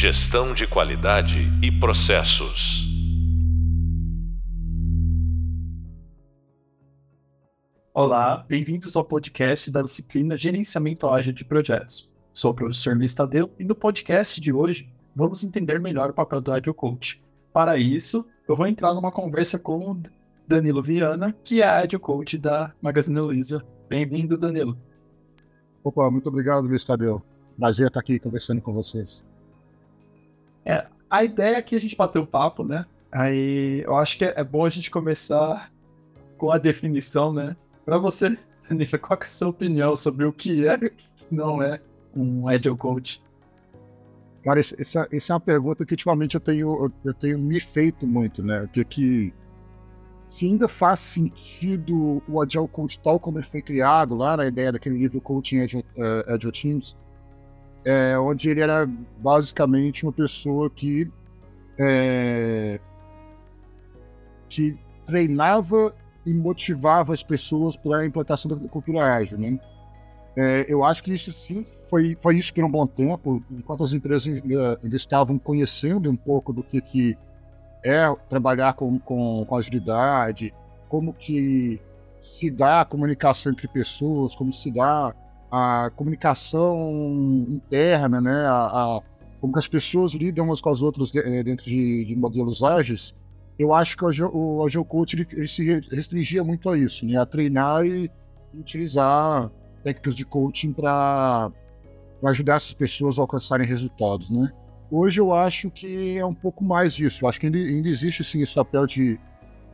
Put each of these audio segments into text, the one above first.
Gestão de qualidade e processos. Olá, bem-vindos ao podcast da disciplina Gerenciamento Ágil de Projetos. Sou o professor Luiz Tadeu e no podcast de hoje vamos entender melhor o papel do Agile Coach. Para isso, eu vou entrar numa conversa com o Danilo Viana, que é Agile Coach da Magazine Luiza. Bem-vindo, Danilo. Opa, muito obrigado, Luiz Tadeu. Prazer estar aqui conversando com vocês. É, a ideia é que a gente bateu o papo, né? Aí eu acho que é, é bom a gente começar com a definição, né? Para você, Danilo, qual é a sua opinião sobre o que é e o que não é um Agile Coach? Cara, essa, essa é uma pergunta que ultimamente eu tenho, eu tenho me feito muito, né? Que, que se ainda faz sentido o Agile Coach tal como ele foi criado lá na ideia daquele livro Coaching Agile, uh, Agile Teams, é, onde ele era basicamente uma pessoa que é, que treinava e motivava as pessoas para a implantação da cultura ágil, né? É, eu acho que isso sim foi, foi isso por um bom tempo, enquanto as empresas ainda, estavam conhecendo um pouco do que, que é trabalhar com, com, com agilidade, como que se dá a comunicação entre pessoas, como se dá a comunicação interna, né, a, a como que as pessoas lidam umas com as outras eh, dentro de, de modelos ágeis, eu acho que o, Agile Coach ele, ele, se restringia muito a isso, né, a treinar e utilizar técnicas de coaching para ajudar essas pessoas a alcançarem resultados, né. Hoje eu acho que é um pouco mais isso, eu acho que ainda, ainda existe sim esse papel de,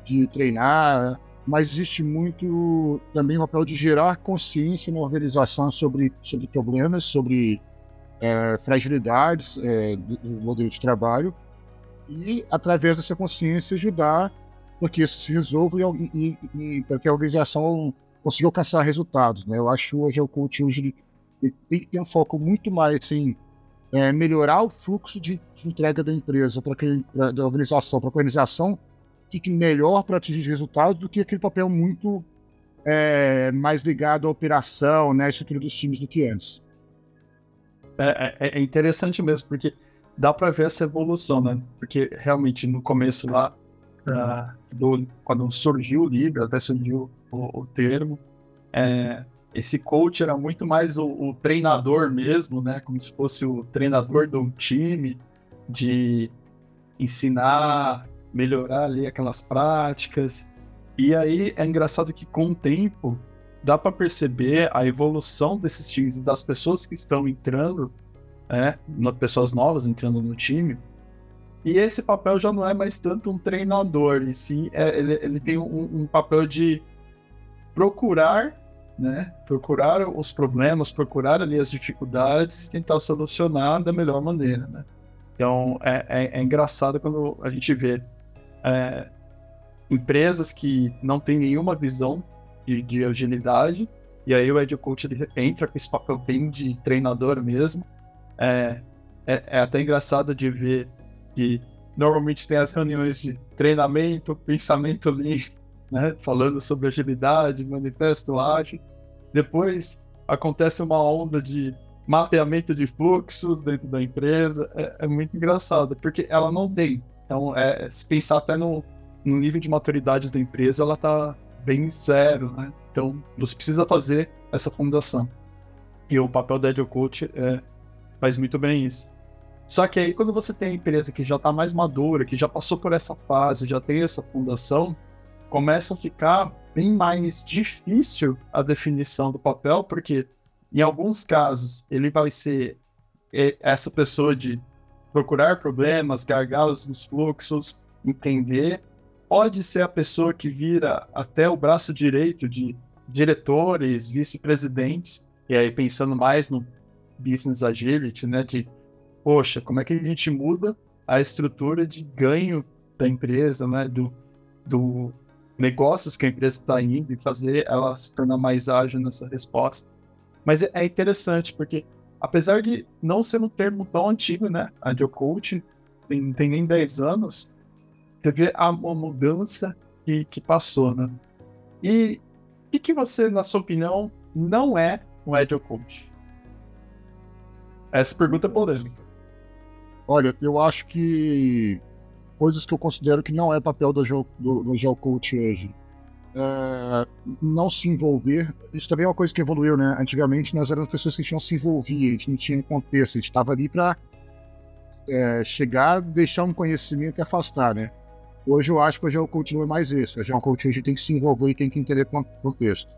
de treinar, mas existe muito também o papel de gerar consciência na organização sobre, sobre problemas, sobre é, fragilidades é, do, do, modelo de trabalho e, através dessa consciência, ajudar para que isso se resolva e, e, e para que a organização consiga alcançar resultados. Né? Eu acho hoje o coaching tem um foco muito mais assim, é, melhorar o fluxo de, de entrega da empresa, para que da organização, para que a organização fique melhor para atingir resultados do que aquele papel muito é, mais ligado à operação, né, à estrutura dos times do que antes. É, é, é interessante mesmo, porque dá para ver essa evolução, né? Porque realmente no começo lá, uh, do, quando surgiu o livro, até surgiu o, o termo, é, esse coach era muito mais o, o, treinador mesmo, né? Como se fosse o treinador do time, de ensinar melhorar ali aquelas práticas. E aí é engraçado que com o tempo dá para perceber a evolução desses times e das pessoas que estão entrando, é, pessoas novas entrando no time. E esse papel já não é mais tanto um treinador, e sim é, ele, ele tem um, um papel de procurar né? Procurar os problemas, procurar ali as dificuldades, tentar solucionar da melhor maneira, né? Então é, é, é engraçado quando a gente vê é, empresas que não têm nenhuma visão de, de, agilidade, e aí o Agile Coach ele entra com esse papel bem de treinador mesmo. É, é, é até engraçado de ver que normalmente tem as reuniões de treinamento, pensamento lean, né, falando sobre agilidade, manifesto ágil. Depois acontece uma onda de mapeamento de fluxos dentro da empresa. É, é muito engraçado, porque ela não tem então, é, se pensar até no, no nível de maturidade da empresa, ela está bem zero, né? Então, você precisa fazer essa fundação. E o papel da Agile Coach é, faz muito bem isso. Só que aí, quando você tem a empresa que já está mais madura, que já passou por essa fase, já tem essa fundação, começa a ficar bem mais difícil a definição do papel, porque em alguns casos ele vai ser é, essa pessoa de procurar problemas, gargalos nos fluxos, entender. Pode ser a pessoa que vira até o braço direito de diretores, vice-presidentes, e aí pensando mais no business agility, né, de poxa, como é que a gente muda a estrutura de ganho da empresa, né, do, do negócios que a empresa está indo e fazer ela se tornar mais ágil nessa resposta. Mas é, é interessante porque apesar de não ser um termo tão antigo, né? Agile Coach tem, tem nem 10 anos, teve uma mudança que, que passou, né? E o que você, na sua opinião, não é um Agile Coach? Essa pergunta é polêmica. Olha, eu acho que coisas que eu considero que não é papel do, do, do Agile Coach hoje. É, não se envolver, isso também é uma coisa que evoluiu, né? Antigamente nós éramos pessoas que tinham se envolver, a gente não tinha contexto, a gente estava ali para é, chegar, deixar um conhecimento e afastar, né? Hoje eu acho que Coach não é mais isso. O Agile Coach a gente tem que se envolver e tem que entender o contexto.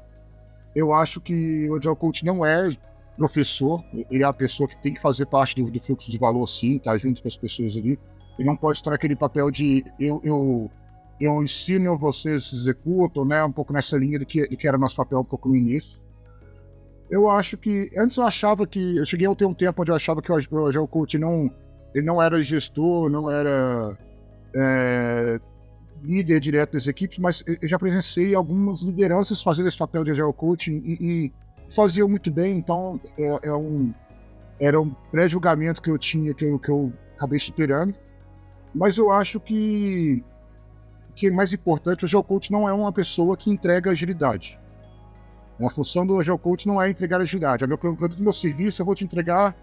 Eu acho que o Agile Coach não é professor, ele é a pessoa que tem que fazer parte do, do fluxo de valor, sim, tá junto com as pessoas ali. Ele não pode estar aquele papel de eu, eu, eu ensino, vocês executam, né? Um pouco nessa linha do que, do que era nosso papel um pouco no início. Eu acho que. Antes eu achava que. Eu cheguei a ter um tempo onde eu achava que o Agile Coach não, ele não era gestor, não era é, líder direto das equipes, mas eu já presenciei algumas lideranças fazendo esse papel de Agile Coaching e, e faziam muito bem, então é, é um, era um pré-julgamento que eu tinha, que eu, que eu acabei superando. Mas eu acho que que é mais importante, o Agile Coach não é uma pessoa que entrega agilidade. Uma função do Agile Coach não é entregar agilidade. A meu produto meu serviço, eu vou te entregar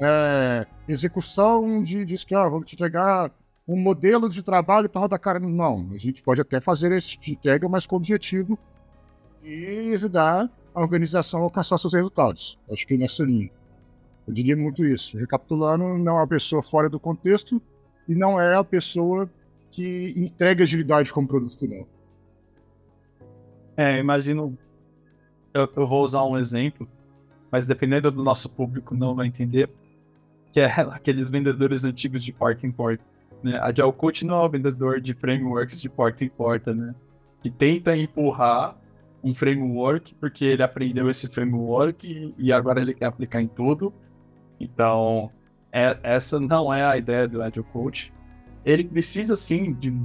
é, execução de, de Scrum, vou te entregar um modelo de trabalho para rodar cara. Não, a gente pode até fazer esse tipo de entrega, mas com o objetivo de ajudar a organização a alcançar seus resultados. Acho que é nessa linha. Eu diria muito isso. Recapitulando, não é uma pessoa fora do contexto e não é a pessoa que entrega agilidade como produto final. É, imagino. Eu, eu, vou usar um exemplo, mas dependendo do nosso público não vai entender, que é aqueles vendedores antigos de porta em porta. Né? A Agile Coach não é o vendedor de frameworks de porta em porta, né? Que tenta empurrar um framework porque ele aprendeu esse framework e agora ele quer aplicar em tudo. Então, é, essa não é a ideia do Agile Coach ele precisa sim de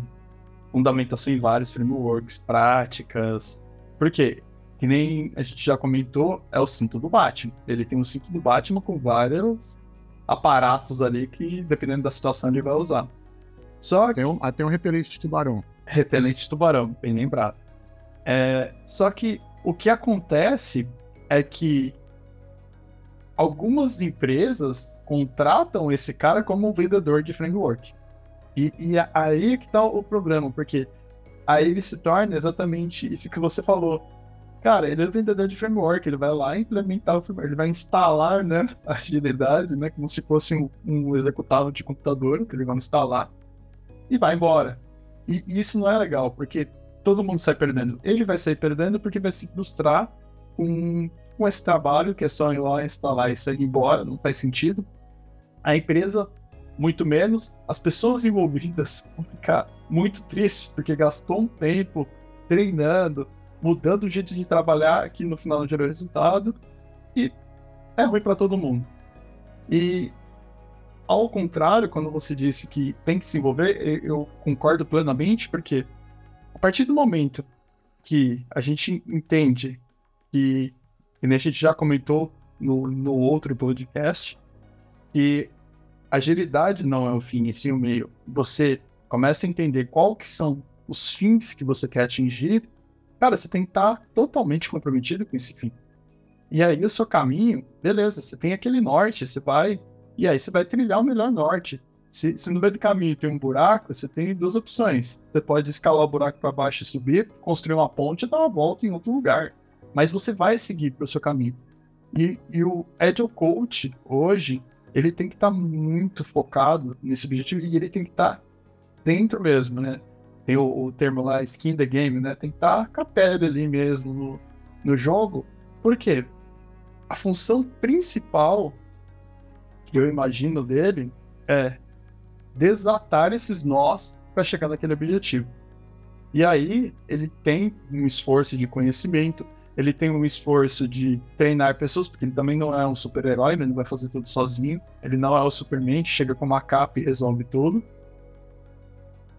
fundamentação em vários frameworks, práticas. Por quê? Que nem a gente já comentou, é o cinto do Batman. Ele tem um cinto do Batman com vários aparatos ali que, dependendo da situação, ele vai usar. Só que... Tem um, até um repelente de tubarão. Repelente de tubarão, bem lembrado. É, só que o que acontece é que algumas empresas contratam esse cara como um vendedor de framework. E, e aí que tá o problema, porque aí ele se torna exatamente isso que você falou. Cara, ele é vendedor de framework, ele vai lá implementar o framework, ele vai instalar né, a agilidade, né, como se fosse um, um executável de computador, que ele vai instalar, e vai embora. E isso não é legal, porque todo mundo sai perdendo. Ele vai sair perdendo porque vai se frustrar com, com esse trabalho, que é só ir lá instalar e sair embora, não faz sentido. A empresa muito menos. As pessoas envolvidas vão ficar muito tristes porque gastou um tempo treinando, mudando o jeito de trabalhar que no final não gerou resultado e é ruim para todo mundo. E ao contrário, quando você disse que tem que se envolver, eu concordo plenamente, porque a partir do momento que a gente entende que, e a gente já comentou no, no outro podcast, que agilidade não é o fim, e sim o meio. Você começa a entender qual que são os fins que você quer atingir, cara, você tem que estar totalmente comprometido com esse fim. E aí o seu caminho, beleza, você tem aquele norte, você vai, e aí você vai trilhar o melhor norte. Se, se no meio do caminho tem um buraco, você tem duas opções. Você pode escalar o buraco para baixo e subir, construir uma ponte e dar uma volta em outro lugar. Mas você vai seguir para o seu caminho. E, e o Agile Coach, hoje, ele tem que estar tá muito focado nesse objetivo e ele tem que estar tá dentro mesmo, né? Tem o, o, termo lá, skin the game, né? Tem que estar tá com a pele ali mesmo no, no jogo. Por quê? A função principal que eu imagino dele é desatar esses nós para chegar naquele objetivo. E aí ele tem um esforço de conhecimento, ele tem um esforço de treinar pessoas, porque ele também não é um super-herói, né? ele não vai fazer tudo sozinho. Ele não é o Superman, chega com uma capa e resolve tudo.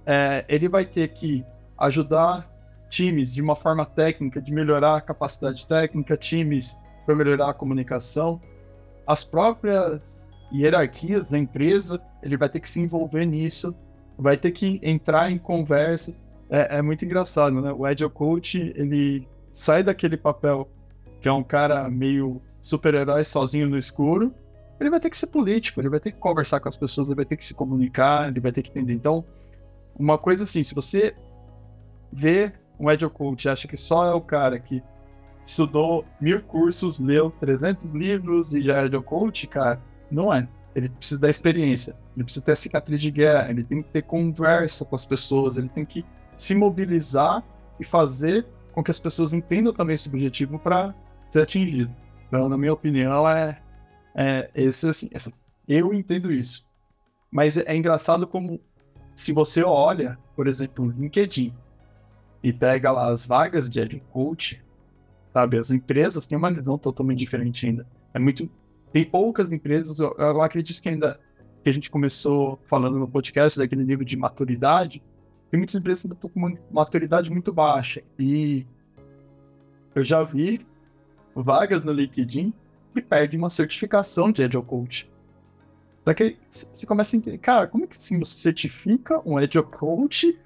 É, ele vai ter que ajudar times de uma forma técnica, de melhorar a capacidade técnica, times para melhorar a comunicação. As próprias hierarquias da empresa, ele vai ter que se envolver nisso, vai ter que entrar em conversa. É, é muito engraçado, né? O Agile Coach, ele sai daquele papel que é um cara meio super-herói sozinho no escuro, ele vai ter que ser político, ele vai ter que conversar com as pessoas, ele vai ter que se comunicar, ele vai ter que entender. Então, uma coisa assim, se você vê um Agile Coach e acha que só é o cara que estudou mil cursos, leu 300 livros e já é Agile Coach, cara, não é. Ele precisa da experiência, ele precisa ter cicatriz de guerra, ele tem que ter conversa com as pessoas, ele tem que se mobilizar e fazer com que as pessoas entendam também esse objetivo para ser atingido. Então, na minha opinião, é, é esse assim, essa, eu entendo isso. Mas é, engraçado como se você olha, por exemplo, o LinkedIn e pega lá as vagas de Agile Coach, sabe? As empresas têm uma visão totalmente diferente ainda. É muito tem poucas empresas, eu, eu acredito que ainda que a gente começou falando no podcast daquele nível de maturidade, tem muitas empresas ainda estão com maturidade muito baixa. E eu já vi vagas no LinkedIn que pedem uma certificação de Agile Coach. Só que você começa a entender, cara, como é que assim, você certifica um Agile Coach?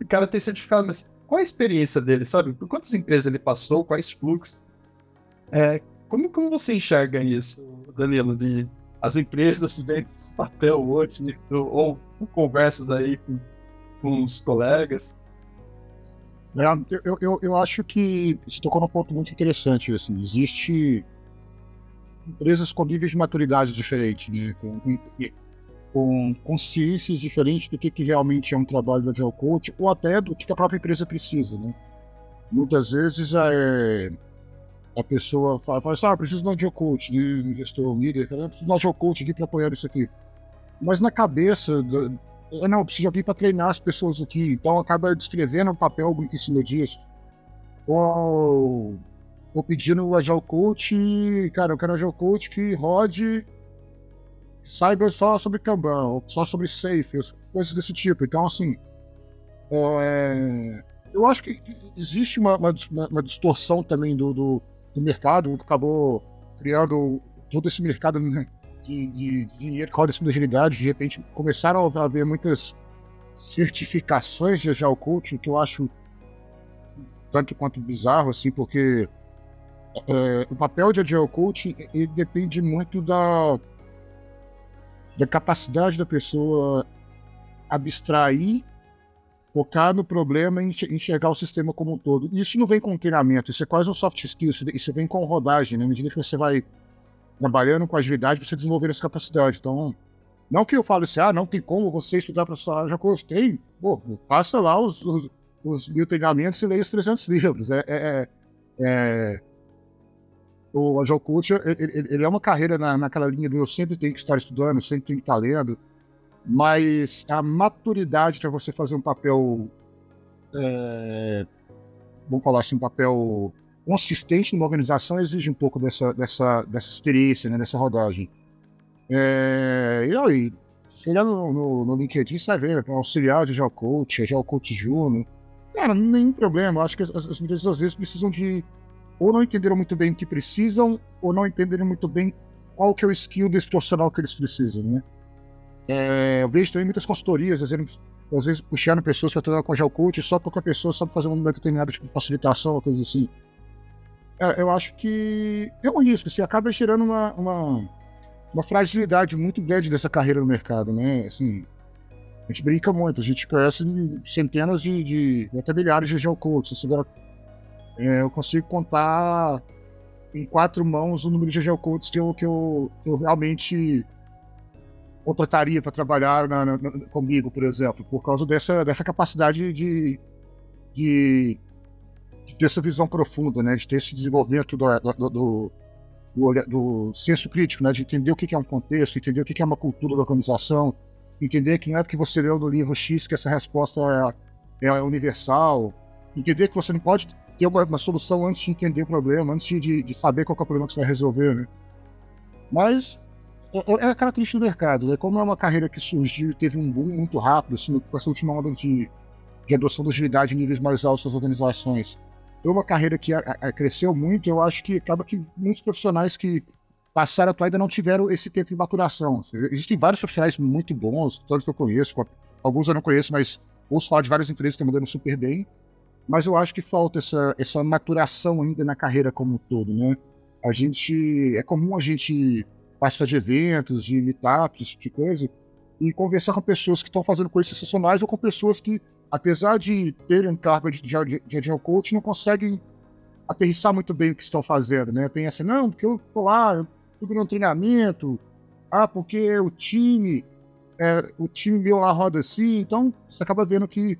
O cara tem certificado, mas qual a experiência dele, sabe? Por quantas empresas ele passou, quais fluxos? É, como, como você enxerga isso, Danilo? De as empresas vêm esse papel hoje, ou, ou conversas aí com, com os colegas? É, eu, eu, eu acho que você tocou num ponto muito interessante. Assim, existe empresas com níveis de maturidade diferentes, né? com, com consciências diferentes do que, que realmente é um trabalho da Agile Coach, ou até do que a própria empresa precisa. Né? Muitas vezes a pessoa fala, fala assim, ah, preciso de Agile Coach, né? gestor, líder, preciso de Agile Coach aqui para apoiar isso aqui. Mas na cabeça, eu não, preciso de alguém para treinar as pessoas aqui, então acaba descrevendo um papel em cima disso. Ou, ou pedindo o Agile Coach, cara, eu quero um Agile Coach que rode saiba só sobre Kanban, só sobre Safe, coisas desse tipo. Então, assim, é, eu acho que existe uma, uma, uma distorção também do, do do mercado, acabou criando todo esse mercado né, de, de, dinheiro cima da agilidade. De repente, começaram a haver muitas certificações de Agile Coaching que eu acho tanto quanto bizarro, assim, porque é, o papel de Agile Coaching ele depende muito da, da capacidade da pessoa abstrair focar no problema e enxergar o sistema como um todo. Isso não vem com treinamento, isso é quase um soft skill, isso vem com rodagem, né? À medida que você vai trabalhando com agilidade, você desenvolver essa capacidade. Então, não que eu fale assim, ah, não tem como você estudar para sua já gostei. Pô, faça lá os, os, os, mil treinamentos e leia os 300 livros. É, é, é, é... O Agile Coach, ele, ele, é uma carreira na, naquela linha do eu sempre tenho que estar estudando, sempre tenho que estar lendo mas a maturidade para você fazer um papel, é, vamos falar assim, um papel consistente numa organização exige um pouco dessa, dessa, dessa experiência, né, dessa rodagem. É, e aí, se olhar no, no, no LinkedIn, você vai ver, auxiliar de Agile Coach, Agile Coach Júnior, cara, nenhum problema. Acho que as, as empresas às vezes precisam de ou não entenderam muito bem o que precisam, ou não entenderam muito bem qual que é o skill desse profissional que eles precisam, né? É, eu vejo também muitas consultorias, às vezes, às vezes puxando pessoas para trabalhar com Agile Coach só porque a pessoa sabe fazer um determinado tipo de facilitação, coisa assim. É, eu acho que é um risco, você acaba gerando uma, uma, uma, fragilidade muito grande dessa carreira no mercado, né? Assim, a gente brinca muito, a gente conhece centenas de, de até milhares de Agile Coaches. É, eu consigo contar em quatro mãos o número de Agile Coaches que eu, que eu, que eu realmente contrataria para trabalhar na, na, comigo, por exemplo, por causa dessa, dessa capacidade de, de, de ter essa visão profunda, né, de ter esse desenvolvimento do, do, do, do, do senso crítico, né, de entender o que é um contexto, entender o que é uma cultura da organização, entender que não é porque você leu no livro X que essa resposta é, é universal, entender que você não pode ter uma, uma, solução antes de entender o problema, antes de, de saber qual é o problema que você vai resolver, né? Mas é, é, é a característica do mercado, né? Como é uma carreira que surgiu teve um boom muito rápido, assim, com essa última onda de, de adoção da agilidade em níveis mais altos das organizações, foi uma carreira que a, a, cresceu muito. Eu acho que acaba que muitos profissionais que passaram a atuar ainda não tiveram esse tempo de maturação. Existem vários profissionais muito bons, todos que eu conheço, alguns eu não conheço, mas ouço falar de várias empresas que estão mandando super bem. Mas eu acho que falta essa, essa maturação ainda na carreira como um todo, né? A gente. É comum a gente participar de eventos, de meetups, esse tipo de coisa, e conversar com pessoas que estão fazendo coisas sensacionais ou com pessoas que, apesar de terem cargo de, de, de coach, não conseguem aterrissar muito bem o que estão fazendo, né? Tem assim, não, porque eu tô lá, eu tô no treinamento, ah, porque o time, é, o time meu lá roda assim, então você acaba vendo que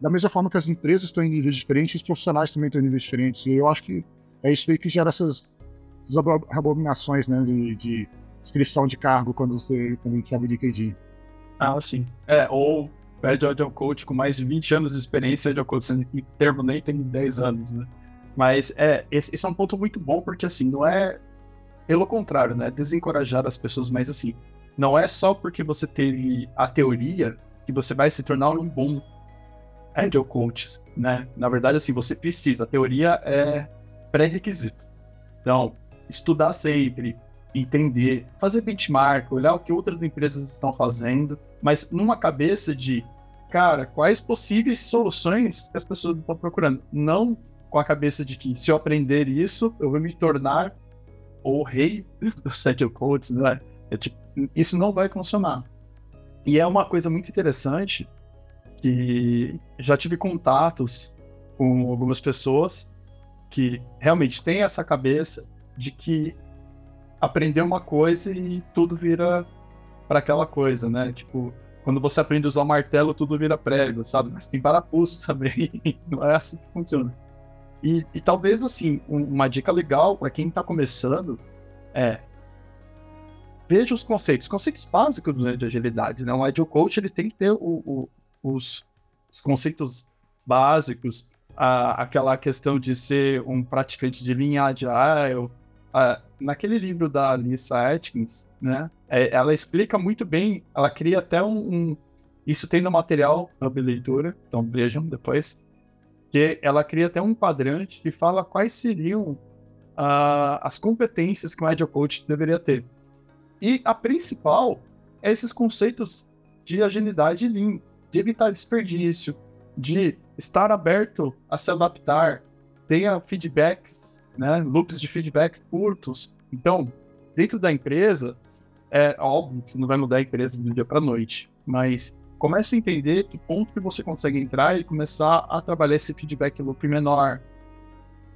da mesma forma que as empresas estão em níveis diferentes, os profissionais também estão em níveis diferentes, e eu acho que é isso aí que gera essas, essas abominações, né, de, de de cargo quando você quando a gente abre LinkedIn. Ah, sim. É, ou pede Agile Coach com mais de 20 anos de experiência de Coach, sendo que nem tem 10 anos, né? Mas é, esse, esse, é um ponto muito bom, porque assim, não é. Pelo contrário, né? Desencorajar as pessoas, mas assim, não é só porque você teve a teoria que você vai se tornar um bom Agile Coach, né? Na verdade, assim, você precisa. A teoria é pré-requisito. Então, estudar sempre, entender, fazer benchmark, olhar o que outras empresas estão fazendo, mas numa cabeça de, cara, quais possíveis soluções as pessoas estão procurando. Não com a cabeça de que se eu aprender isso, eu vou me tornar o rei dos Agile Codes, né? É, tipo, isso não vai funcionar. E é uma coisa muito interessante que já tive contatos com algumas pessoas que realmente têm essa cabeça de que aprender uma coisa e tudo vira para aquela coisa, né? Tipo, quando você aprende a usar o martelo, tudo vira prego, sabe? Mas tem parafuso também, não é assim que funciona. E, e talvez, assim, um, uma dica legal para quem está começando é veja os conceitos, conceitos básicos né, de agilidade. Né? Um Agile Coach ele tem que ter o, o, os, os, conceitos básicos, a, aquela questão de ser um praticante de linha Agile. A, naquele livro da Lisa Atkins, né, é, ela explica muito bem, ela cria até um, um isso tem no material da leitura, então vejam depois que ela cria até um quadrante que fala quais seriam uh, as competências que um Agile Coach deveria ter. E a principal é esses conceitos de agilidade Lean, de evitar desperdício, de estar aberto a se adaptar, tenha feedbacks, né, loops de feedback curtos. Então, dentro da empresa, é óbvio que você não vai mudar a empresa do dia para noite, mas comece a entender que ponto que você consegue entrar e começar a trabalhar esse feedback loop menor.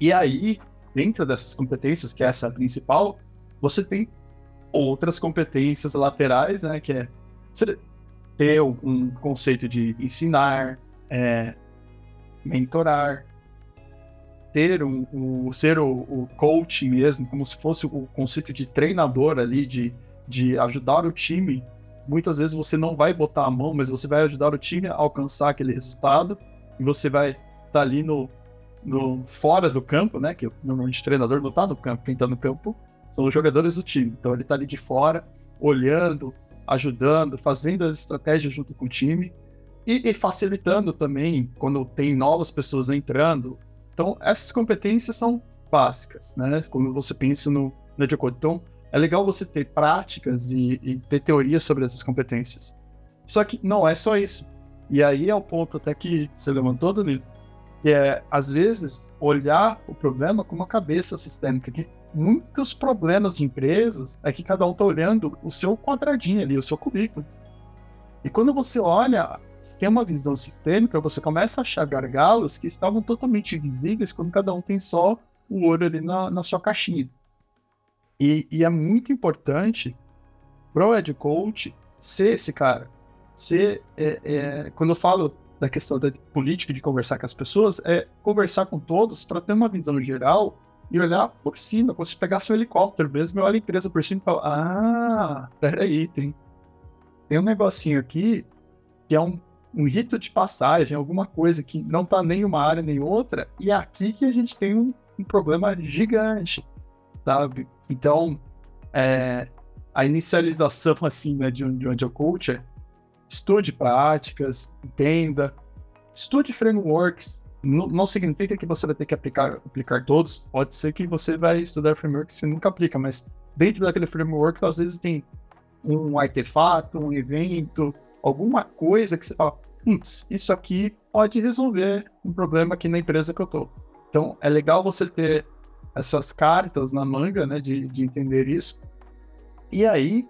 E aí, dentro dessas competências, que essa é a principal, você tem outras competências laterais, né? Que é ter um conceito de ensinar, é, mentorar, ter um, um ser o, o coach mesmo, como se fosse o conceito de treinador ali, de, de ajudar o time muitas vezes você não vai botar a mão, mas você vai ajudar o time a alcançar aquele resultado e você vai estar tá ali no, no fora do campo, né? Que normalmente o treinador não está no campo, quem está no campo são os jogadores do time. Então ele está ali de fora, olhando, ajudando, fazendo as estratégias junto com o time e, e facilitando também quando tem novas pessoas entrando. Então essas competências são básicas, né? Quando você pensa no, no Então é legal você ter práticas e, e ter teorias sobre essas competências. Só que não é só isso. E aí é o ponto até que você levantou, Danilo, que é, às vezes, olhar o problema com uma cabeça sistêmica. Que muitos problemas de empresas é que cada um está olhando o seu quadradinho ali, o seu currículo. E quando você olha, tem uma visão sistêmica, você começa a achar gargalos que estavam totalmente visíveis quando cada um tem só o olho ali na, na sua caixinha. E, e é muito importante pro Ed Coach ser esse cara. Ser, é, é, quando eu falo da questão da política de conversar com as pessoas, é conversar com todos para ter uma visão geral e olhar por cima, como se pegasse um helicóptero mesmo, eu olho a empresa por cima e falo, ah, peraí, tem, tem um negocinho aqui que é um, um rito de passagem, alguma coisa que não tá nem uma área nem outra, e é aqui que a gente tem um, um problema gigante, sabe? Então, é, a inicialização assim, né, de, de um Agile é estude práticas, entenda, estude frameworks. Não, não, significa que você vai ter que aplicar, aplicar todos. Pode ser que você vai estudar frameworks que você nunca aplica, mas dentro daquele framework, às vezes tem um artefato, um evento, alguma coisa que você fala, isso aqui pode resolver um problema aqui na empresa que eu tô. Então, é legal você ter essas cartas na manga, né, de, de entender isso. E aí,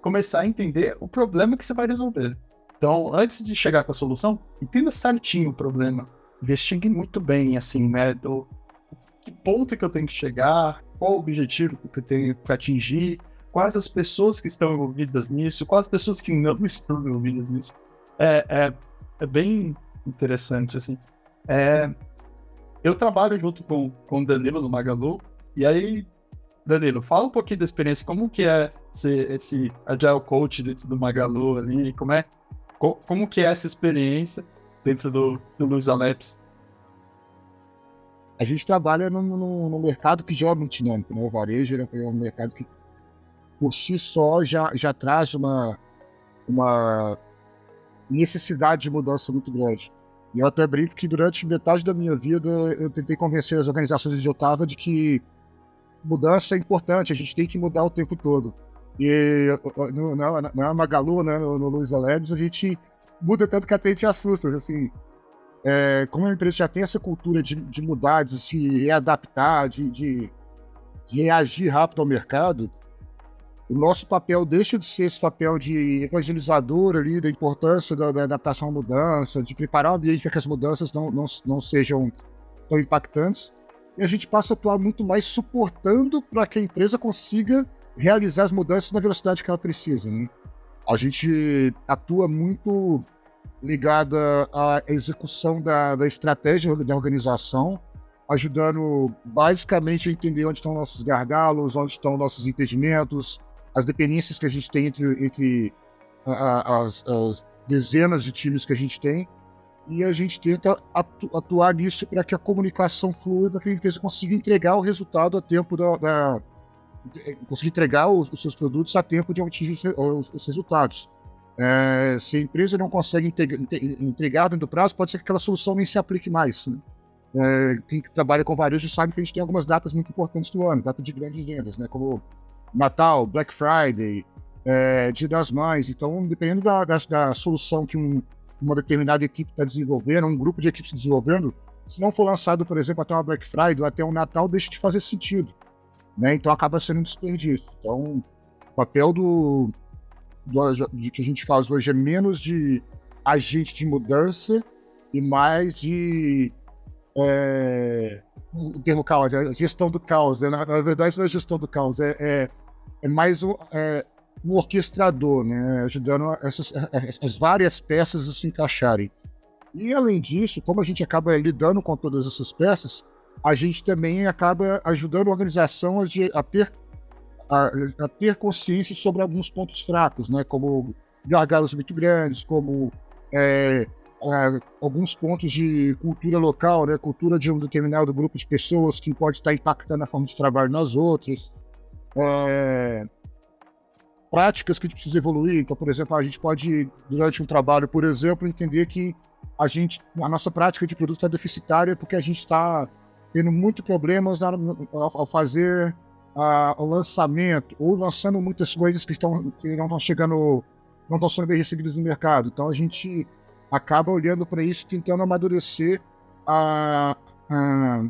começar a entender o problema que você vai resolver. Então, antes de chegar com a solução, entenda certinho o problema. Investigue muito bem, assim, né? Do que ponto que eu tenho que chegar, qual o objetivo que eu tenho que atingir, quais as pessoas que estão envolvidas nisso, quais as pessoas que não estão envolvidas nisso. É, é, é bem interessante, assim. É, eu trabalho junto com, com o Danilo no Magalu, e aí, Danilo, fala um pouquinho da experiência, como que é ser esse Agile Coach dentro do Magalu ali, como é, como que é essa experiência dentro do, do Luiza Labs? A gente trabalha no, no, mercado que já é dinâmico, né? O varejo é um mercado que, por si só, já, já traz uma, uma necessidade de mudança muito grande. E eu até brinco que durante metade da minha vida eu tentei convencer as organizações onde eu estava de que mudança é importante, a gente tem que mudar o tempo todo. E na, na Magalu, né, no, no Luiza Labs, a gente muda tanto que até a gente assusta. Assim, é, como a empresa já tem essa cultura de, de mudar, de se readaptar, de, de reagir rápido ao mercado, o nosso papel deixa de ser esse papel de evangelizador ali, da importância da, da adaptação à mudança, de preparar o ambiente para que as mudanças não, não, não sejam tão impactantes, e a gente passa a atuar muito mais suportando para que a empresa consiga realizar as mudanças na velocidade que ela precisa. Né? A gente atua muito ligada à execução da, da estratégia da organização, ajudando basicamente a entender onde estão nossos gargalos, onde estão nossos impedimentos, as dependências que a gente tem entre, entre as, as, dezenas de times que a gente tem, e a gente tenta atu atuar nisso para que a comunicação flua, para que a empresa consiga entregar o resultado a tempo da. da conseguir entregar os, os, seus produtos a tempo de atingir os, os resultados. É, se a empresa não consegue entregar dentro do prazo, pode ser que aquela solução nem se aplique mais. Né? É, quem trabalha com varejo sabe que a gente tem algumas datas muito importantes do ano, data de grandes vendas, né? como Natal, Black Friday, é, Dia das Mães. Então, dependendo da, da, da solução que um, uma determinada equipe está desenvolvendo, um grupo de equipes desenvolvendo, se não for lançado, por exemplo, até uma Black Friday ou até um Natal, deixa de fazer sentido. Né? Então, acaba sendo um desperdício. Então, o papel do, do de que a gente faz hoje é menos de agente de mudança e mais de é, o termo caos, é gestão do caos. Né? Na, na, verdade, não é gestão do caos, é, é, é mais um, é, um orquestrador, né? ajudando essas, essas várias peças a se encaixarem. E além disso, como a gente acaba lidando com todas essas peças, a gente também acaba ajudando a organização a, a ter, a, a, ter consciência sobre alguns pontos fracos, né? como gargalos muito grandes, como é, é, alguns pontos de cultura local, né? cultura de um determinado grupo de pessoas que pode estar impactando a forma de trabalho nas outras. É, práticas que a gente precisa evoluir. Então, por exemplo, a gente pode, durante um trabalho, por exemplo, entender que a gente, a nossa prática de produto está deficitária porque a gente está tendo muitos problemas ao fazer o lançamento ou lançando muitas coisas que, estão, que não estão chegando, não estão sendo bem recebidas no mercado. Então, a gente acaba olhando para isso, tentando amadurecer a, a,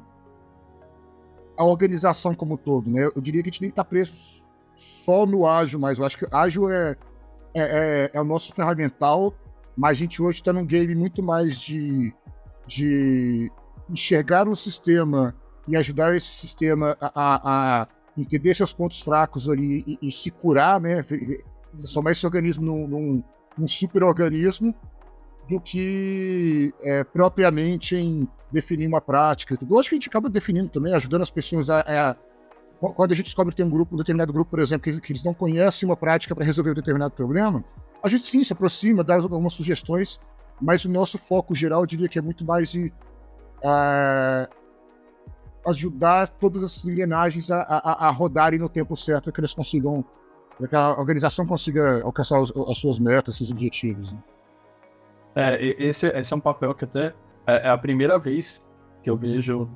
a, organização como um todo. Né? Eu diria que a gente nem está preso só no ágil, mas eu acho que ágil é, é, é, é o nosso ferramental, mas a gente hoje está num game muito mais de, de enxergar um sistema e ajudar esse sistema a, a, a entender seus pontos fracos ali e, e se curar, né? Transformar esse organismo num, num, num super-organismo do que é, propriamente em definir uma prática. Eu acho que a gente acaba definindo também, ajudando as pessoas a, a quando a gente descobre que tem um grupo, um determinado grupo, por exemplo, que, que eles não conhecem uma prática para resolver um determinado problema, a gente sim se aproxima, dá algumas sugestões, mas o nosso foco geral, eu diria que é muito mais de uh, ajudar todas as engrenagens a, a, a, rodarem no tempo certo para que eles consigam, para que a organização consiga alcançar os, as suas metas, seus objetivos. Né? É, esse, esse é um papel que até é, é a primeira vez que eu vejo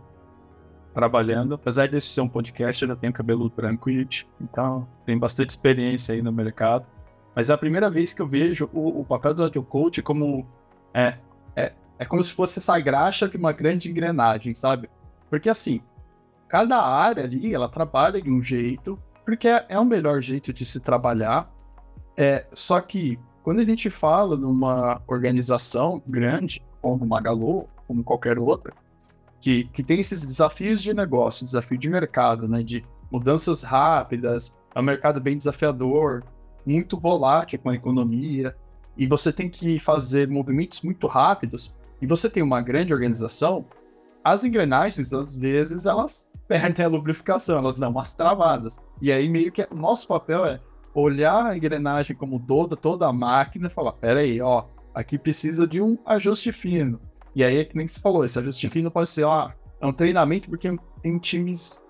trabalhando. Apesar de ser um podcast, eu já tenho cabelo branco, gente. Então, tem bastante experiência aí no mercado. Mas é a primeira vez que eu vejo o, o papel do Agile Coach como. É, é, é como se fosse essa graxa de uma grande engrenagem, sabe? Porque assim, cada área ali, ela trabalha de um jeito, porque é, é o melhor jeito de se trabalhar. É, só que quando a gente fala numa organização grande, como Magalu, como qualquer outra, que, que tem esses desafios de negócio, desafio de mercado, né, de mudanças rápidas, é um mercado bem desafiador, muito volátil com a economia, e você tem que fazer movimentos muito rápidos, e você tem uma grande organização, as engrenagens, às vezes, elas perdem a lubrificação, elas dão umas travadas. E aí, meio que o nosso papel é olhar a engrenagem como toda, toda a máquina e falar: peraí, ó, aqui precisa de um ajuste fino. E aí, é que nem você falou, esse ajuste fino pode ser, ó, é um treinamento porque tem times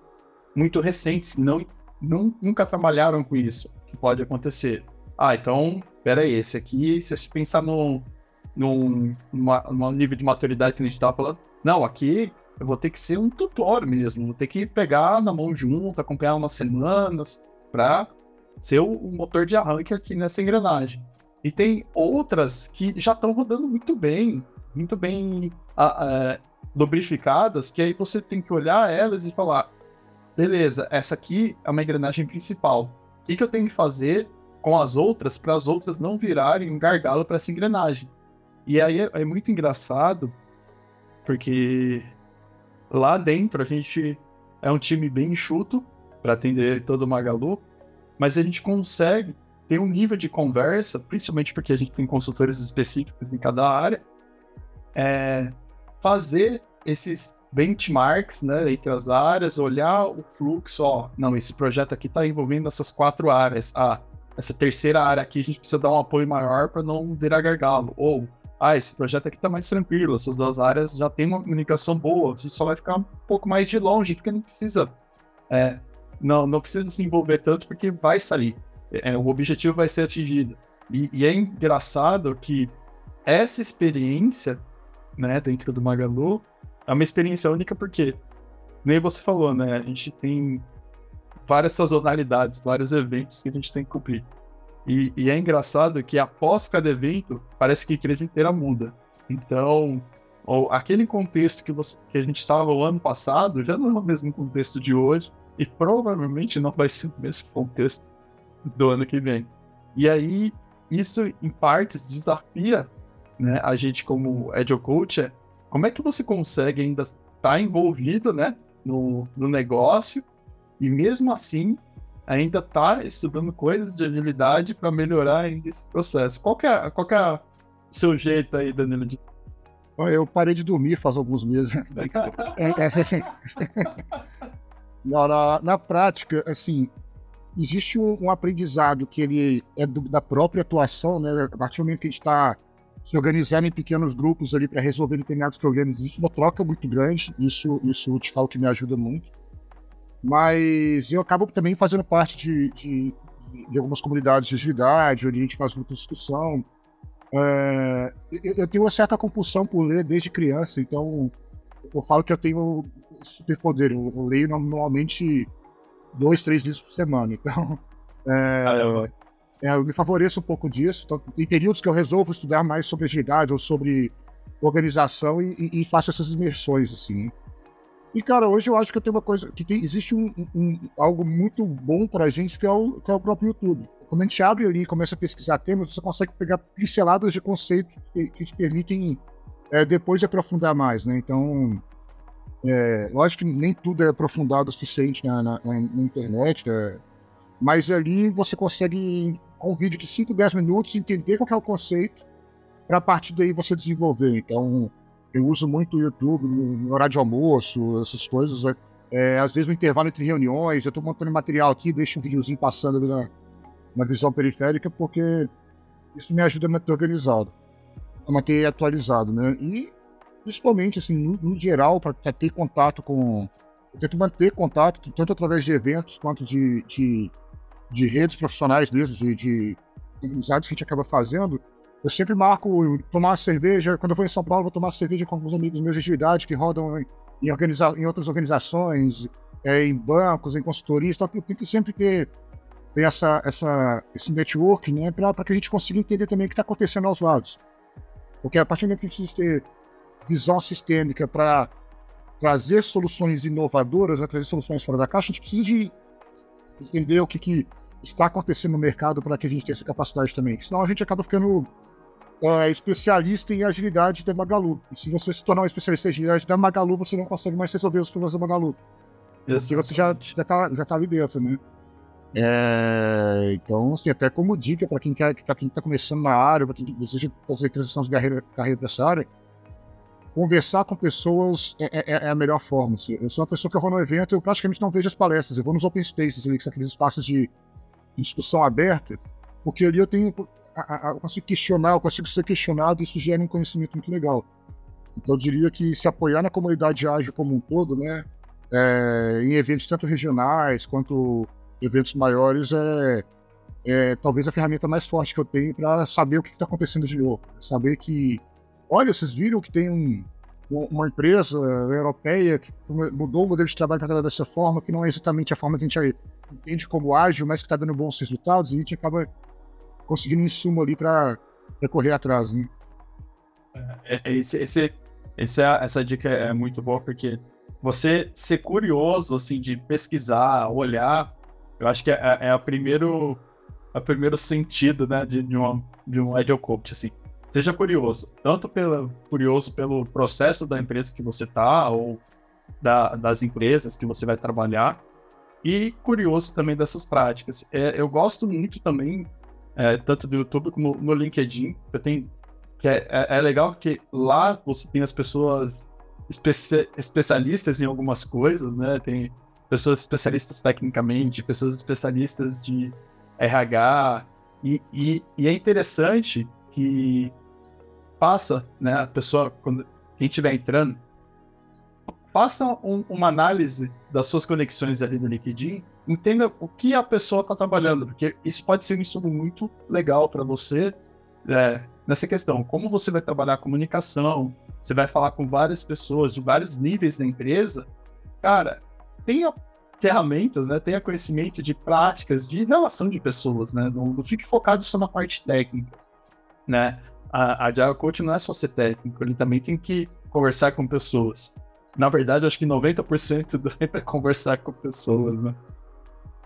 muito recentes não, não, nunca trabalharam com isso, que pode acontecer. Ah, então, peraí, esse aqui, se você pensar num, num, numa, num nível de maturidade que a gente estava falando, não, aqui eu vou ter que ser um tutor mesmo, vou ter que pegar na mão junto, acompanhar umas semanas, para ser o, motor de arranque aqui nessa engrenagem. E tem outras que já estão rodando muito bem, muito bem a, a, lubrificadas, que aí você tem que olhar elas e falar: beleza, essa aqui é uma engrenagem principal. O que, que eu tenho que fazer com as outras para as outras não virarem um gargalo para essa engrenagem? E aí é, é muito engraçado, porque lá dentro a gente é um time bem enxuto para atender todo o Magalu, mas a gente consegue ter um nível de conversa, principalmente porque a gente tem consultores específicos em cada área, é fazer esses benchmarks né, entre as áreas, olhar o fluxo, ó, não, esse projeto aqui está envolvendo essas quatro áreas, ah, essa terceira área aqui a gente precisa dar um apoio maior para não virar gargalo, ou, ah, esse projeto aqui está mais tranquilo, essas duas áreas já tem uma comunicação boa, a gente só vai ficar um pouco mais de longe, porque não precisa, é, não, não precisa se envolver tanto, porque vai sair, é, o objetivo vai ser atingido. E, e é engraçado que essa experiência né, dentro do Magalu, é uma experiência única porque, nem você falou, né, a gente tem várias sazonalidades, vários eventos que a gente tem que cumprir. E, e é engraçado que após cada evento, parece que a empresa inteira muda. Então, ou, aquele contexto que, você, que a gente estava o ano passado já não é o mesmo contexto de hoje e provavelmente não vai ser o mesmo contexto do ano que vem. E aí, isso em partes desafia né, a gente como Agile Coach é como é que você consegue ainda estar tá envolvido né, no, no negócio e mesmo assim ainda estar tá estudando coisas de agilidade para melhorar ainda esse processo. Qual que é, qual que é o seu jeito aí, Danilo? De... Eu parei de dormir faz alguns meses. É, é, na, na prática, assim, existe um, um, aprendizado que ele é do, da própria atuação, né? A partir do momento que a gente está se organizar em pequenos grupos ali para resolver determinados problemas. Existe uma troca muito grande, isso, isso eu te falo que me ajuda muito. Mas eu acabo também fazendo parte de, de, de algumas comunidades de agilidade, onde a gente faz muita discussão. É, eu tenho uma certa compulsão por ler desde criança, então eu falo que eu tenho superpoder. Eu, eu leio normalmente dois, três livros por semana. Então, é, é, eu me favoreço um pouco disso. Então, tem períodos que eu resolvo estudar mais sobre agilidade ou sobre organização e, e, e faço essas imersões, assim. E, cara, hoje eu acho que eu tenho uma coisa, que tem, existe um, um, algo muito bom pra gente, que é, o, que é o próprio YouTube. Quando a gente abre ali e começa a pesquisar temas, você consegue pegar pinceladas de conceito que, que te permitem é, depois aprofundar mais, né? Então, é, lógico que nem tudo é aprofundado o suficiente na, na, na internet, né? mas ali você consegue com um vídeo de 5, 10 minutos, entender qual é o conceito, para a partir daí você desenvolver. Então, eu uso muito o YouTube no horário de almoço, essas coisas. Né? É, às vezes no intervalo entre reuniões, eu estou montando material aqui, deixo um videozinho passando na, na visão periférica, porque isso me ajuda a manter organizado, a manter atualizado, né? E principalmente, assim, no, no geral, para ter contato com. Eu tento manter contato, tanto através de eventos quanto de, de de redes profissionais mesmo, de, de amizades que a gente acaba fazendo, eu sempre marco tomar cerveja. Quando eu vou em São Paulo, vou tomar cerveja com alguns amigos meus de atividade que rodam em, em, em outras organizações, é, em bancos, em consultorias. Então, eu tento sempre ter, ter essa, essa, esse network né, para que a gente consiga entender também o que está acontecendo aos lados. Porque a partir do momento que a gente visão sistêmica para trazer soluções inovadoras, trazer soluções fora da caixa, a gente precisa de entender o que, que está acontecendo no mercado para que a gente tenha essa capacidade também. Senão a gente acaba ficando é, especialista em agilidade da Magalu. E se você se tornar um especialista em agilidade da Magalu, você não consegue mais resolver os problemas da Magalu. Porque você já, já, tá, já tá ali dentro, né? É, então, assim, até como dica para quem para quem está começando na área, para quem deseja fazer transição de carreira, carreira para essa área, conversar com pessoas é, é, é, a melhor forma. Assim. Eu sou uma pessoa que eu vou no evento, eu praticamente não vejo as palestras, eu vou nos open spaces, ali, que são aqueles espaços de, discussão aberta, porque ali eu tenho, eu consigo questionar, eu consigo ser questionado, e isso gera um conhecimento muito legal. Então, eu diria que se apoiar na comunidade ágil como um todo, né, é, em eventos tanto regionais quanto eventos maiores é, é talvez a ferramenta mais forte que eu tenho para saber o que está acontecendo de novo. Saber que, olha, vocês viram que tem um, uma empresa europeia que mudou o modelo de trabalho para trabalhar dessa forma, que não é exatamente a forma que a gente entende como ágil, mas que está dando bons resultados, e a gente acaba conseguindo um insumo ali para correr atrás. Né? É, é, esse, esse, esse, é, essa dica é muito boa, porque você ser curioso, assim, de pesquisar, olhar, eu acho que é, é o primeiro, é o primeiro sentido, né, de, de, uma, de um agile coach, assim. Seja curioso, tanto pelo, curioso pelo processo da empresa que você tá, ou da, das empresas que você vai trabalhar, e curioso também dessas práticas. É, eu gosto muito também, é, tanto do YouTube como no LinkedIn, eu tenho, que é, é, é legal porque lá você tem as pessoas especi especialistas em algumas coisas, né? Tem pessoas especialistas tecnicamente, pessoas especialistas de RH, e, e, e é interessante que passa, né, a pessoa, quando quem estiver entrando, faça um, uma análise das suas conexões ali no LinkedIn, entenda o que a pessoa está trabalhando, porque isso pode ser um estudo muito legal para você é, nessa questão. Como você vai trabalhar a comunicação, você vai falar com várias pessoas de vários níveis da empresa, cara, tenha ferramentas, né? Tenha conhecimento de práticas de relação de pessoas, né? Não, não fique focado só na parte técnica, né? A, a Agile Coach não é só ser técnico, ele também tem que conversar com pessoas. Na verdade, acho que 90% do tempo é conversar com pessoas, né?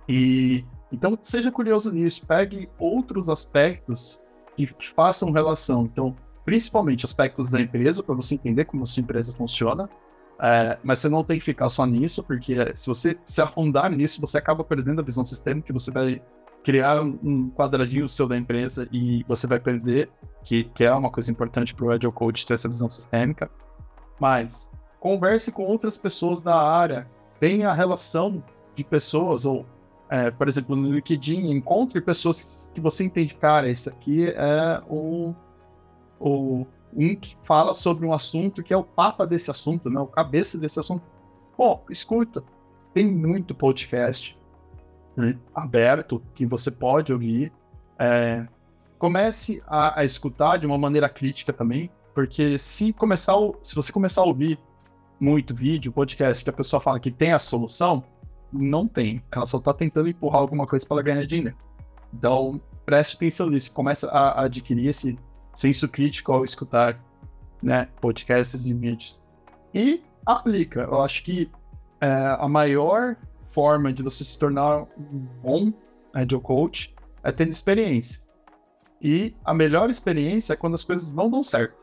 E então seja curioso nisso, pegue outros aspectos que façam relação. Então, principalmente aspectos da empresa, para você entender como sua empresa funciona. É, mas você não tem que ficar só nisso, porque se você se afundar nisso, você acaba perdendo a visão sistêmica, você vai criar um quadradinho seu da empresa e você vai perder, que, que é uma coisa importante para o Agile Coach ter essa visão sistêmica. Mas converse com outras pessoas da área, tenha relação de pessoas, ou, é, por exemplo, no LinkedIn, encontre pessoas que você entende, cara, esse aqui é o o um que fala sobre um assunto que é o papa desse assunto, né? O cabeça desse assunto. Pô, escuta, tem muito podcast aberto que você pode ouvir. É, comece a, a, escutar de uma maneira crítica também, porque se começar, se você começar a ouvir muito vídeo, podcast que a pessoa fala que tem a solução, não tem. Ela só está tentando empurrar alguma coisa para ganhar dinheiro. Então, preste atenção nisso. Começa a, a adquirir esse senso crítico ao escutar né, podcasts e vídeos. E aplica. Eu acho que é, a maior forma de você se tornar um bom agile coach é tendo experiência. E a melhor experiência é quando as coisas não dão certo.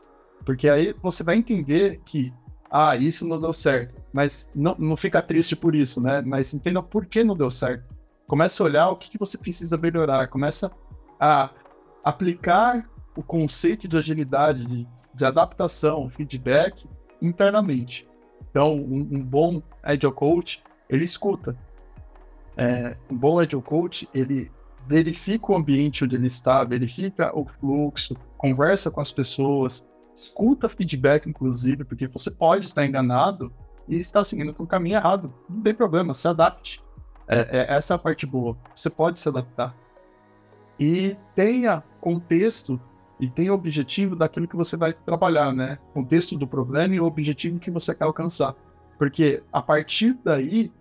Porque aí você vai entender que, ah, isso não deu certo. Mas não, não fica triste por isso, né? Mas entenda por que não deu certo. Começa a olhar o que, que você precisa melhorar. Começa a aplicar o conceito de agilidade, de, de adaptação, feedback internamente. Então, um, um, bom Agile Coach, ele escuta. É, um bom Agile Coach, ele verifica o ambiente onde ele está, verifica o fluxo, conversa com as pessoas, escuta feedback, inclusive, porque você pode estar enganado e estar seguindo o caminho errado. Não tem problema, se adapte. É, é, essa é a parte boa. Você pode se adaptar. E tenha contexto e o objetivo daquilo que você vai trabalhar, né? Contexto do problema e o objetivo que você quer alcançar. Porque a partir daí,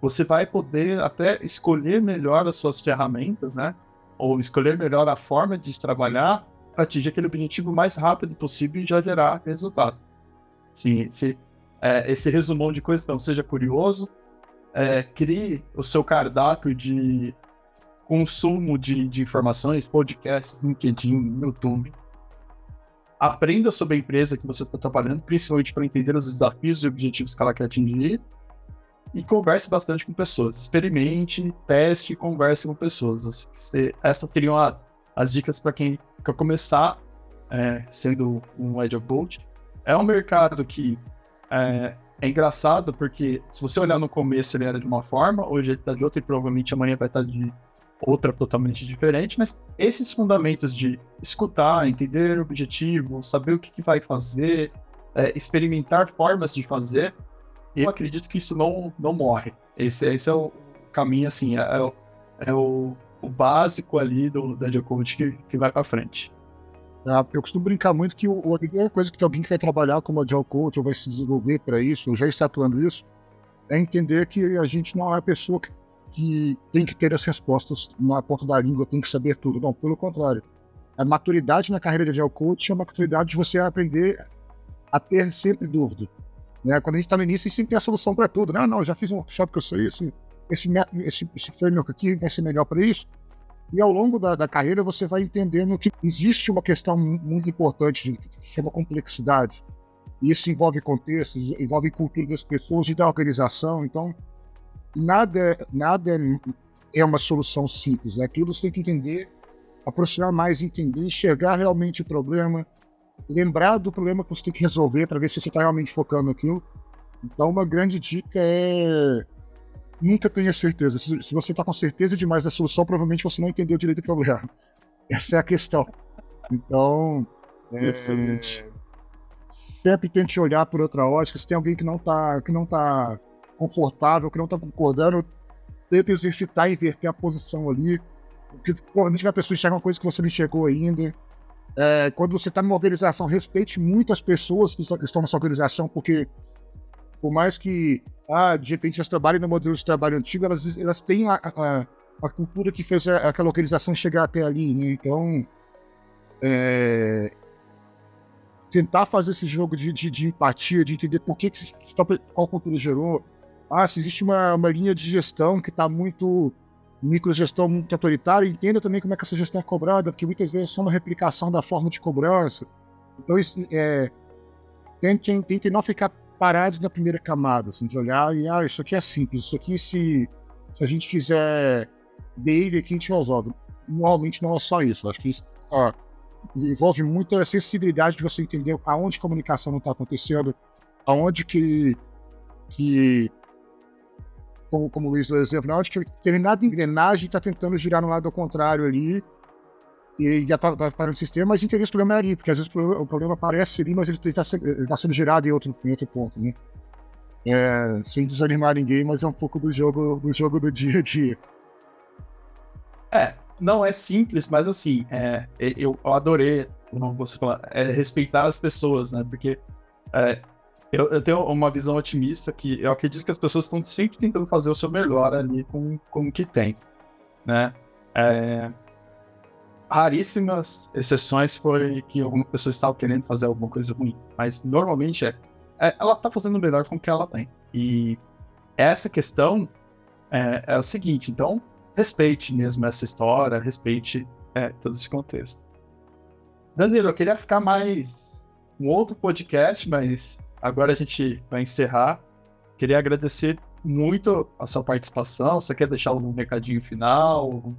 você vai poder até escolher melhor as suas ferramentas, né? Ou escolher melhor a forma de trabalhar para atingir aquele objetivo mais rápido possível e já gerar resultado. Sim, esse, é, esse resumão de coisas, então, seja curioso, é, crie o seu cardápio de consumo de, de informações, podcasts, LinkedIn, YouTube. Aprenda sobre a empresa que você está trabalhando, principalmente para entender os desafios e objetivos que ela quer atingir. E converse bastante com pessoas. Experimente, teste converse com pessoas. Essas seriam as dicas para quem quer começar é, sendo um Agile Coach. É um mercado que é, é, engraçado porque se você olhar no começo ele era de uma forma, hoje ele está de outra e provavelmente amanhã vai estar tá de outra totalmente diferente, mas esses fundamentos de escutar, entender o objetivo, saber o que, que vai fazer, é, experimentar formas de fazer, eu acredito que isso não, não morre. Esse, esse é o caminho, assim, é, é, o, é o, o, básico ali do, da Coach que, que vai para frente. É, eu costumo brincar muito que o, a primeira coisa que alguém que vai trabalhar como Agile Coach ou vai se desenvolver para isso, ou já está atuando isso, é entender que a gente não é a pessoa que, que tem que ter as respostas na ponta da língua, tem que saber tudo. Não, pelo contrário. A maturidade na carreira de Agile Coach é a maturidade de você aprender a ter sempre dúvida. Né? Quando a gente está no início, a gente tem a solução para tudo. Não, não, já fiz um workshop que eu sei isso, esse, esse, esse framework aqui vai ser melhor para isso. E ao longo da, da, carreira você vai entendendo que existe uma questão muito importante que chama complexidade. E isso envolve contextos, envolve cultura das pessoas e da organização. Então, nada, nada é uma solução simples. Né? Aquilo você tem que entender, aproximar mais, entender, enxergar realmente o problema, lembrar do problema que você tem que resolver para ver se você está realmente focando naquilo. Então, uma grande dica é nunca tenha certeza. Se, se você está com certeza demais da solução, provavelmente você não entendeu direito o problema. Essa é a questão. Então, é, sempre tente olhar por outra ótica. Se tem alguém que não está que não tá confortável, que não está concordando, tenta exercitar e inverter a posição ali. Porque provavelmente a pessoa enxerga uma coisa que você não enxergou ainda. É, quando você está numa organização, respeite muito as pessoas que estão nessa organização, porque por mais que, ah, de repente, elas trabalhem no modelo de trabalho antigo, elas, elas têm a, a, a cultura que fez a, aquela organização chegar até ali, né? Então, é, tentar fazer esse jogo de, de, de, empatia, de entender por que, que qual cultura gerou. Ah, se existe uma, uma linha de gestão que está muito microgestão muito autoritária, entenda também como é que essa gestão é cobrada, porque muitas vezes é só uma replicação da forma de cobrança. Então, isso, é, tente, tente não ficar parados na primeira camada, assim, de olhar e, ah, isso aqui é simples, isso aqui se, se a gente fizer dele aqui, a gente resolve. Normalmente não é só isso, acho que isso ó, envolve muita sensibilidade de você entender aonde a comunicação não está acontecendo, aonde que, que como, como o Luiz deu exemplo, aonde que determinada engrenagem está tentando girar no lado ao contrário ali, e já está tá parando o sistema, mas interesse o problema é ali, porque às vezes o problema, o problema aparece ali, mas ele está tá sendo gerado em outro, em outro ponto, né? É, sem desanimar ninguém, mas é um pouco do jogo do, jogo do dia a dia. É, não é simples, mas assim, é, eu, eu adorei, como você falar, é respeitar as pessoas, né? Porque é, eu, eu, tenho uma visão otimista que eu acredito que as pessoas estão sempre tentando fazer o seu melhor ali com, com o que tem, né? É, raríssimas exceções foi que alguma pessoa estava querendo fazer alguma coisa ruim. Mas normalmente é, é ela está fazendo o melhor com o que ela tem. E essa questão é, é o seguinte, então respeite mesmo essa história, respeite é, todo esse contexto. Danilo, eu queria ficar mais um outro podcast, mas agora a gente vai encerrar. Queria agradecer muito a sua participação. Você quer deixar algum recadinho final?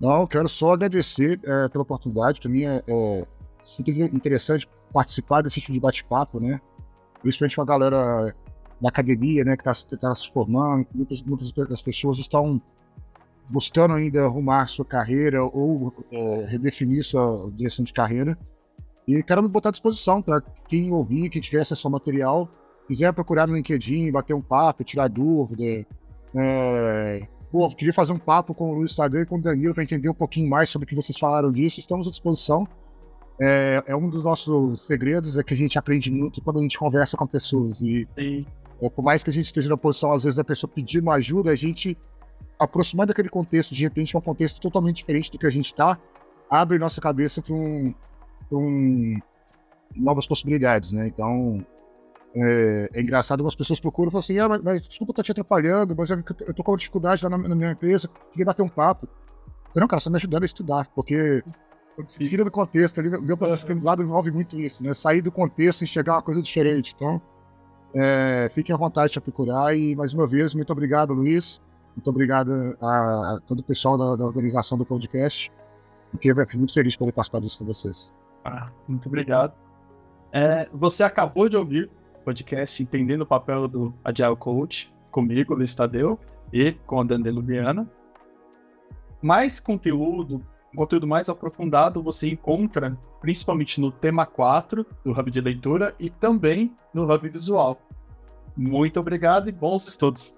Não, quero só agradecer é, pela oportunidade. Para mim é, é super interessante participar desse tipo de bate-papo, né? Principalmente com a galera da academia, né, que está tá se formando. Muitas, muitas das pessoas estão buscando ainda arrumar sua carreira ou é, redefinir sua direção de carreira. E quero me botar à disposição para quem ouvir, quem tiver acesso ao material, quiser procurar no LinkedIn, bater um papo, tirar dúvida, é, pô, queria fazer um papo com o Luiz Tadeu e com o Danilo para entender um pouquinho mais sobre o que vocês falaram disso. Estamos à disposição. É, é, um dos nossos segredos, é que a gente aprende muito quando a gente conversa com pessoas. E é, por mais que a gente esteja na posição, às vezes, da pessoa pedir uma ajuda, a gente aproximar daquele contexto, de repente, um contexto totalmente diferente do que a gente está, abre nossa cabeça para um, um, novas possibilidades, né? Então, É, é engraçado, algumas pessoas procuram e falam assim: ah, mas, mas desculpa estar te atrapalhando, mas eu, eu tô com uma dificuldade lá na, na minha empresa, queria bater um papo. Eu falei, não, cara, você tá me ajudando a estudar, porque tira do contexto ali, meu processo organizado envolve muito isso, né? Sair do contexto e enxergar uma coisa diferente. Então, é, fiquem à vontade de procurar e, mais uma vez, muito obrigado, Luiz. Muito obrigado a, a todo o pessoal da, da, organização do podcast. Porque eu fico muito feliz de poder participar disso com vocês. Ah, muito obrigado. É, você acabou de ouvir o podcast Entendendo o Papel do Agile Coach, comigo, Luiz Tadeu, e com a Dandelo Viana. Mais conteúdo, conteúdo mais aprofundado você encontra principalmente no tema 4 do Hub de Leitura e também no Hub Visual. Muito obrigado e bons estudos!